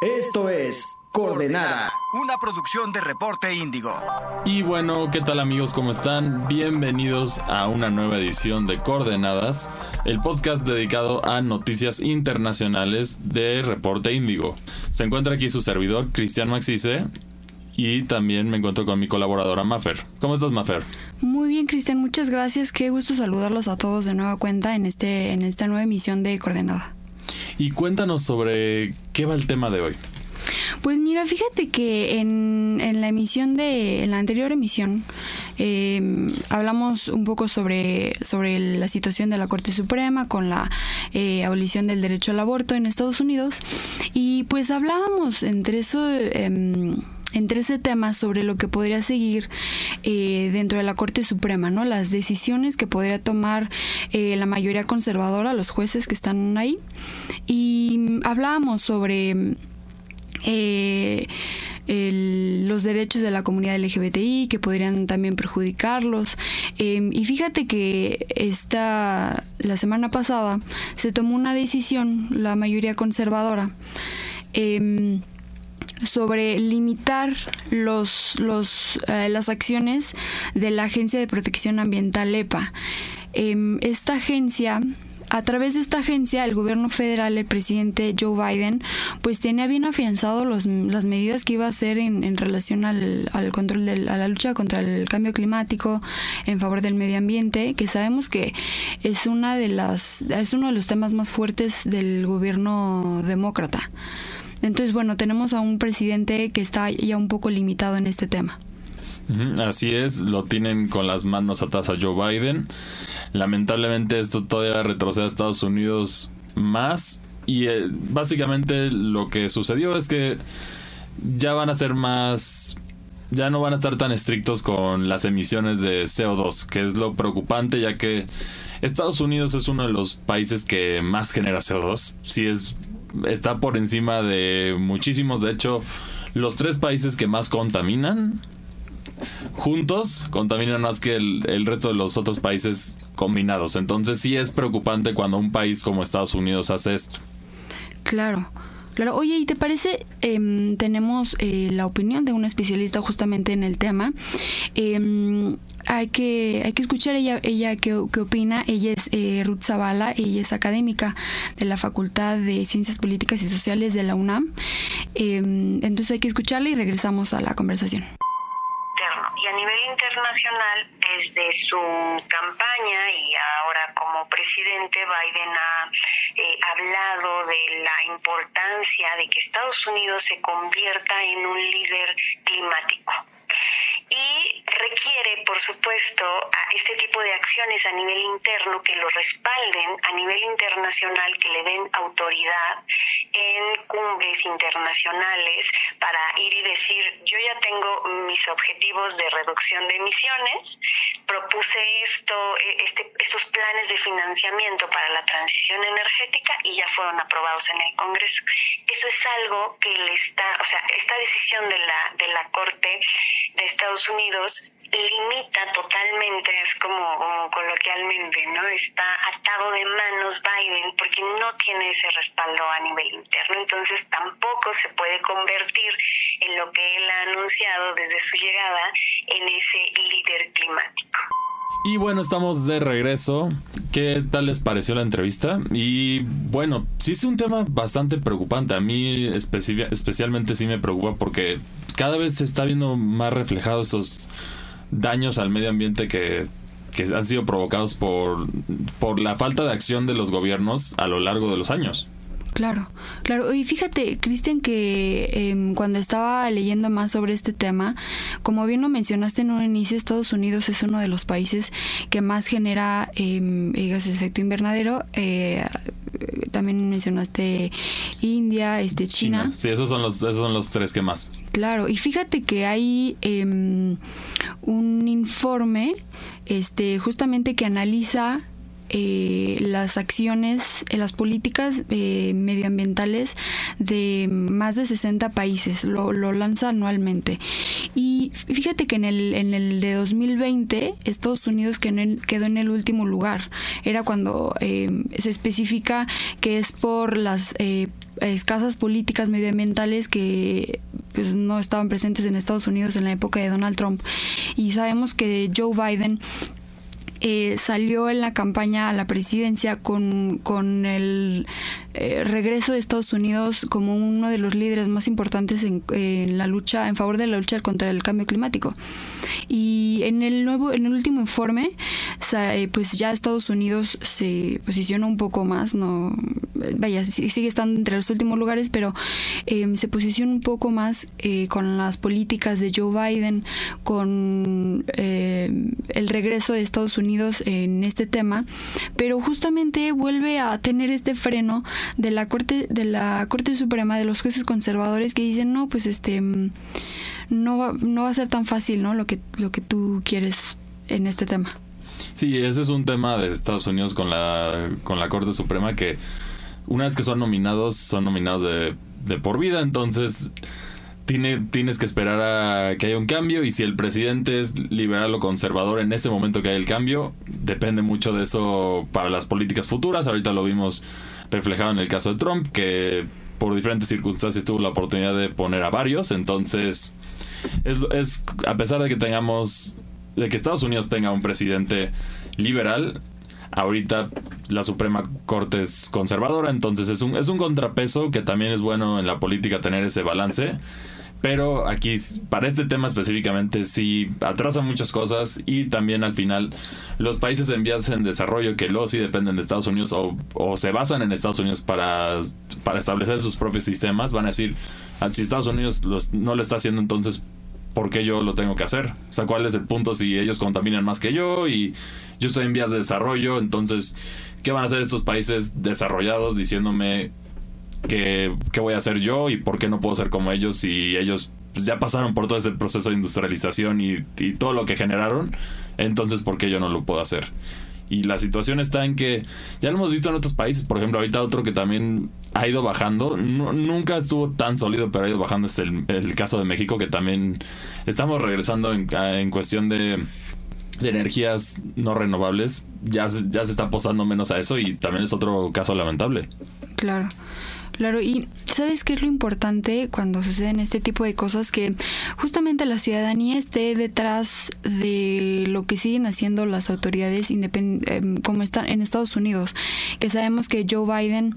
Esto es Coordenada. Una producción de Reporte Índigo. Y bueno, ¿qué tal amigos? ¿Cómo están? Bienvenidos a una nueva edición de Coordenadas, el podcast dedicado a noticias internacionales de Reporte Índigo. Se encuentra aquí su servidor, Cristian Maxice, y también me encuentro con mi colaboradora Mafer. ¿Cómo estás, Mafer? Muy bien, Cristian, muchas gracias. Qué gusto saludarlos a todos de nueva cuenta en, este, en esta nueva emisión de Coordenada. Y cuéntanos sobre qué va el tema de hoy. Pues mira, fíjate que en, en la emisión de, en la anterior emisión, eh, hablamos un poco sobre, sobre la situación de la Corte Suprema con la eh, abolición del derecho al aborto en Estados Unidos y pues hablábamos entre eso... Eh, entre ese tema sobre lo que podría seguir eh, dentro de la Corte Suprema, ¿no? Las decisiones que podría tomar eh, la mayoría conservadora, los jueces que están ahí. Y hablábamos sobre eh, los derechos de la comunidad LGBTI que podrían también perjudicarlos. Eh, y fíjate que esta, la semana pasada se tomó una decisión, la mayoría conservadora, eh, sobre limitar los, los, eh, las acciones de la Agencia de Protección Ambiental EPA. Eh, esta agencia a través de esta agencia, el gobierno federal, el presidente Joe Biden, pues tenía bien afianzado los, las medidas que iba a hacer en, en relación al, al control de a la lucha contra el cambio climático, en favor del medio ambiente, que sabemos que es una de las es uno de los temas más fuertes del gobierno demócrata. Entonces, bueno, tenemos a un presidente que está ya un poco limitado en este tema. Así es, lo tienen con las manos atrás a Joe Biden. Lamentablemente esto todavía retrocede a Estados Unidos más y eh, básicamente lo que sucedió es que ya van a ser más ya no van a estar tan estrictos con las emisiones de CO2, que es lo preocupante ya que Estados Unidos es uno de los países que más genera CO2. Sí es está por encima de muchísimos, de hecho, los tres países que más contaminan juntos contaminan más que el, el, resto de los otros países combinados. Entonces sí es preocupante cuando un país como Estados Unidos hace esto. Claro. Claro, oye, ¿y te parece? Eh, tenemos eh, la opinión de una especialista justamente en el tema. Eh, hay que, hay que escuchar ella, ella qué, qué opina. Ella es eh, Ruth Zavala, ella es académica de la Facultad de Ciencias Políticas y Sociales de la UNAM. entonces hay que escucharla y regresamos a la conversación y a nivel internacional, desde su campaña y ahora como presidente, Biden ha eh, hablado de la importancia de que Estados Unidos se convierta en un líder climático y requiere, por supuesto, este tipo de acciones a nivel interno que lo respalden a nivel internacional, que le den autoridad en cumbres internacionales para ir y decir, yo ya tengo mis objetivos de reducción de emisiones, propuse esto, e, este, estos planes de financiamiento para la transición energética y ya fueron aprobados en el Congreso. Eso es algo que le está, o sea, esta decisión de la, de la Corte de Estados Unidos limita totalmente, es como, como, coloquialmente, ¿no? Está atado de manos Biden porque no tiene ese respaldo a nivel interno, entonces tampoco se puede convertir en lo que él ha anunciado desde su llegada en ese líder climático. Y bueno, estamos de regreso. ¿Qué tal les pareció la entrevista? Y bueno, sí es un tema bastante preocupante. A mí especi especialmente sí me preocupa porque cada vez se está viendo más reflejados estos daños al medio ambiente que, que han sido provocados por, por la falta de acción de los gobiernos a lo largo de los años. Claro, claro. Y fíjate, Cristian, que eh, cuando estaba leyendo más sobre este tema, como bien lo mencionaste en un inicio, Estados Unidos es uno de los países que más genera eh, gases de efecto invernadero. Eh, también mencionaste India, este China. China. Sí, esos son los, esos son los tres que más. Claro, y fíjate que hay un informe, este, justamente que analiza eh, las acciones, eh, las políticas eh, medioambientales de más de 60 países, lo, lo, lanza anualmente. Y fíjate que en el, en el de 2020 Estados Unidos quedó en, el último lugar. Era cuando se especifica que es por las escasas políticas medioambientales que pues no estaban presentes en Estados Unidos en la época de Donald Trump y sabemos que Joe Biden eh, salió en la campaña a la presidencia con, con el eh, regreso de Estados Unidos como uno de los líderes más importantes en, la lucha en favor de la lucha contra el cambio climático. Y en el nuevo en el último informe eh, pues ya Estados Unidos se posicionó un poco más no vaya sigue estando entre los últimos lugares pero em, se posiciona un poco más con las políticas de Joe Biden con el regreso de Estados Unidos en este tema, pero justamente vuelve a tener este freno de la Corte de la Corte Suprema de los jueces conservadores que dicen, "No, pues este no va, no va a ser tan fácil, ¿no? Lo que lo que tú quieres en este tema." Sí, ese es un tema de Estados Unidos con la con la Corte Suprema que una vez que son nominados, son nominados de, de por vida, entonces tienes que esperar a que haya un cambio y si el presidente es liberal o conservador en ese momento que hay el cambio, depende mucho de eso para las políticas futuras. Ahorita lo vimos reflejado en el caso de Trump, que por diferentes circunstancias tuvo la oportunidad de poner a varios. Entonces, es, es a pesar de que tengamos, de que Estados Unidos tenga un presidente liberal, ahorita la Suprema Corte es conservadora, entonces es un, es un contrapeso que también es bueno en la política tener ese balance. Pero aquí, para este tema específicamente, sí atrasa muchas cosas y también al final los países en vías en desarrollo que luego sí dependen de Estados Unidos o, se basan en Estados Unidos para, para establecer sus propios sistemas, van a decir, ah, si Estados Unidos no lo está haciendo, entonces, ¿por qué yo lo tengo que hacer? O sea, ¿cuál es el punto si ellos contaminan más que yo y yo estoy en vías de desarrollo? Entonces, ¿qué van a hacer estos países desarrollados diciéndome ¿qué, voy a hacer yo y por qué no puedo ser como ellos si ellos pues, ya pasaron por todo ese proceso de industrialización y, todo lo que generaron, entonces ¿por qué yo no lo puedo hacer? Y la situación está en que ya lo hemos visto en otros países, por ejemplo, ahorita otro que también ha ido bajando, nunca estuvo tan sólido, pero ha ido bajando, es el, caso de México, que también estamos regresando en, en cuestión de, de, energías no renovables, ya, ya se está posando menos a eso y también es otro caso lamentable. Claro. Claro, y ¿sabes qué es lo importante cuando suceden este tipo de cosas? Que justamente la ciudadanía esté detrás de lo que siguen haciendo las autoridades em, como están en Estados Unidos, que sabemos que Joe Biden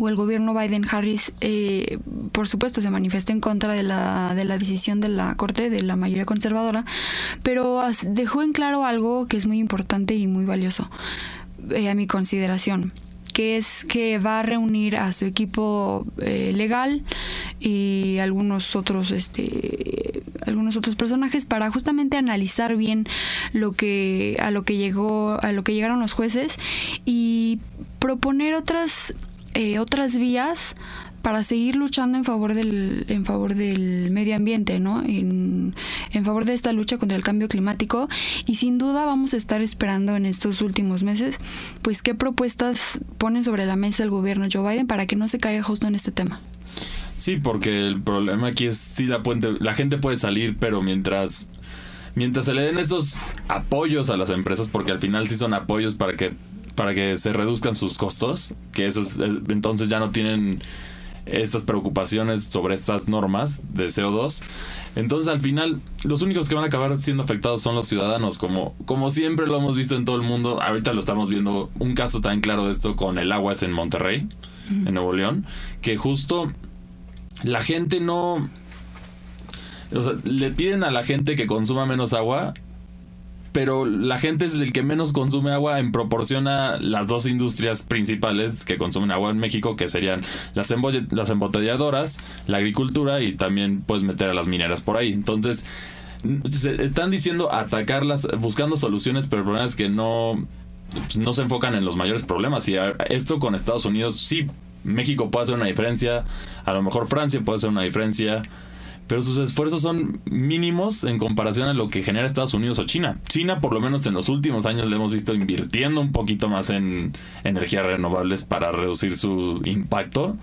o el gobierno Biden-Harris, eh, por supuesto, se manifestó en contra de la, de la decisión de la Corte, de la mayoría conservadora, pero dejó en claro algo que es muy importante y muy valioso eh, a mi consideración que es que va a reunir a su equipo eh, legal y algunos otros este algunos otros personajes para justamente analizar bien lo que a lo que llegó a lo que llegaron los jueces y proponer otras eh, otras vías para seguir luchando en favor del, en favor del medio ambiente, ¿no? En, en favor de esta lucha contra el cambio climático. Y sin duda vamos a estar esperando en estos últimos meses, pues qué propuestas pone sobre la mesa el gobierno Joe Biden para que no se caiga justo en este tema. Sí, porque el problema aquí es si la, puente, la gente puede salir, pero mientras mientras se le den estos apoyos a las empresas, porque al final sí son apoyos para que para que se reduzcan sus costos, que esos entonces ya no tienen estas preocupaciones sobre estas normas de CO2. Entonces al final los únicos que van a acabar siendo afectados son los ciudadanos, como, como siempre lo hemos visto en todo el mundo. Ahorita lo estamos viendo, un caso tan claro de esto con el agua es en Monterrey, en Nuevo León, que justo la gente no... O sea, le piden a la gente que consuma menos agua pero la gente es el que menos consume agua en proporción a las dos industrias principales que consumen agua en México, que serían las, las embotelladoras, la agricultura y también puedes meter a las mineras por ahí. Entonces, están diciendo atacarlas, buscando soluciones, pero el problema es que no, no se enfocan en los mayores problemas. Y esto con Estados Unidos, sí, México puede hacer una diferencia, a lo mejor Francia puede hacer una diferencia pero sus esfuerzos son mínimos en comparación a lo que genera Estados Unidos o China. China, por lo menos en los últimos años, le hemos visto invirtiendo un poquito más en energías renovables para reducir su impacto,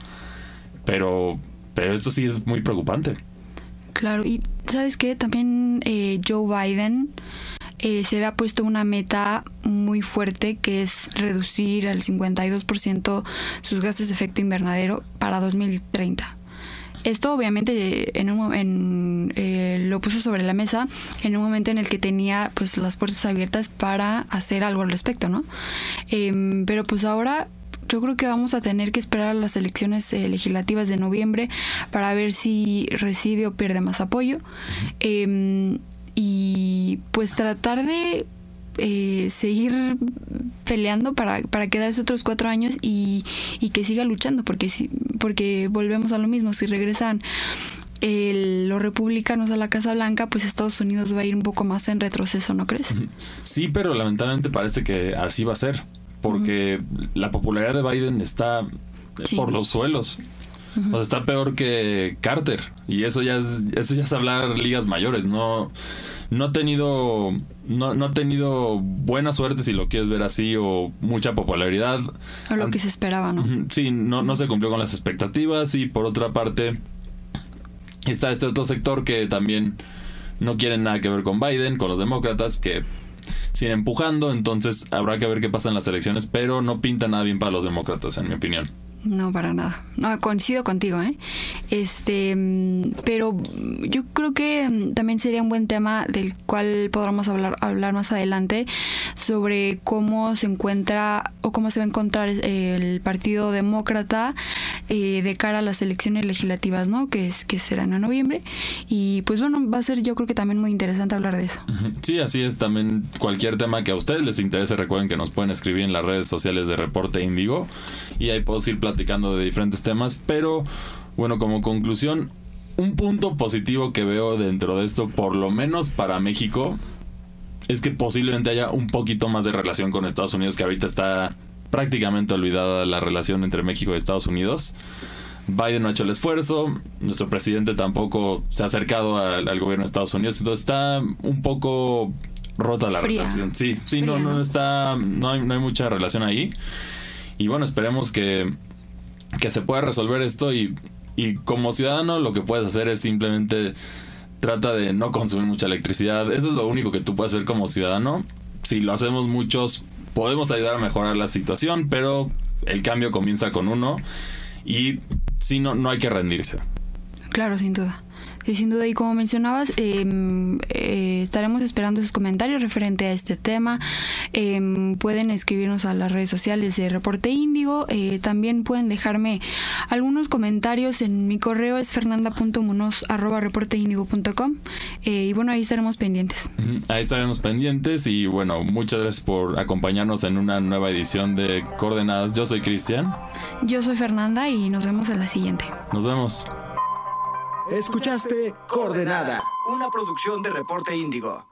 pero, pero esto sí es muy preocupante. Claro, y ¿sabes qué? También eh, Joe Biden eh, se había puesto una meta muy fuerte que es reducir al 52% sus gases de efecto invernadero para 2030. Esto obviamente en un, en, eh, lo puso sobre la mesa en un momento en el que tenía pues las puertas abiertas para hacer algo al respecto, ¿no? Em, pero pues ahora yo creo que vamos a tener que esperar a las elecciones eh, legislativas de noviembre para ver si recibe o pierde más apoyo. Em, y pues tratar de eh, seguir peleando para, para quedarse otros cuatro años y, y que siga luchando, porque, si, porque volvemos a lo mismo, si regresan los republicanos a la Casa Blanca, pues Estados Unidos va a ir un poco más en retroceso, ¿no crees? Sí, pero lamentablemente parece que así va a ser, porque la popularidad de Biden está por los suelos. O sea, está peor que Carter. Y eso ya es, eso ya es hablar ligas mayores. No, no ha tenido. No, no ha tenido buena suerte, si lo quieres ver así, o mucha popularidad. O lo que se esperaba, ¿no? Sí, no, no se cumplió con las expectativas. Y por otra parte, está este otro sector que también no quiere nada que ver con Biden, con los demócratas, que siguen empujando. Entonces habrá que ver qué pasa en las elecciones, pero no pinta nada bien para los demócratas, en mi opinión. No, para nada. No, coincido contigo, ¿eh? Este, mm, pero yo creo que mm, también sería un buen tema del cual podremos hablar, hablar más adelante sobre cómo se encuentra o cómo se va a encontrar el Partido Demócrata eh, de cara a las elecciones legislativas, ¿no? Que es que serán en noviembre y pues bueno va a ser yo creo que también muy interesante hablar de eso. Sí, así es. También cualquier tema que a ustedes les interese recuerden que nos pueden escribir en las redes sociales de Reporte Índigo y ahí puedo ir platicando de diferentes temas, pero bueno, como conclusión, un punto positivo que veo dentro de esto, por lo menos para México, es que posiblemente haya un poquito más de relación con Estados Unidos, que ahorita está prácticamente olvidada la relación entre México y Estados Unidos. Biden no ha hecho el esfuerzo, nuestro presidente tampoco se ha acercado al, gobierno de Estados Unidos, entonces está un poco rota la relación. Sí, sí, no, no está, no hay, no hay mucha relación ahí. Y bueno, esperemos que que se pueda resolver esto y, y como ciudadano lo que puedes hacer es simplemente trata de no consumir mucha electricidad. Eso es lo único que tú puedes hacer como ciudadano. Si lo hacemos muchos, podemos ayudar a mejorar la situación, pero el cambio comienza con uno y si no, no hay que rendirse. Claro, sin duda. Sí, sin duda, y como mencionabas, em, eh, estaremos esperando sus comentarios referente a este tema. Em, pueden escribirnos a las redes sociales de Reporte Índigo. Eh, también pueden dejarme algunos comentarios en mi correo, es fernanda.munoz.reporteindigo.com. Eh, y bueno, ahí estaremos pendientes. Ahí estaremos pendientes y bueno, muchas gracias por acompañarnos en una nueva edición de Coordenadas. Yo soy Cristian. Yo soy Fernanda y nos vemos en la siguiente. Nos vemos. Escuchaste Coordenada, una producción de Reporte Índigo.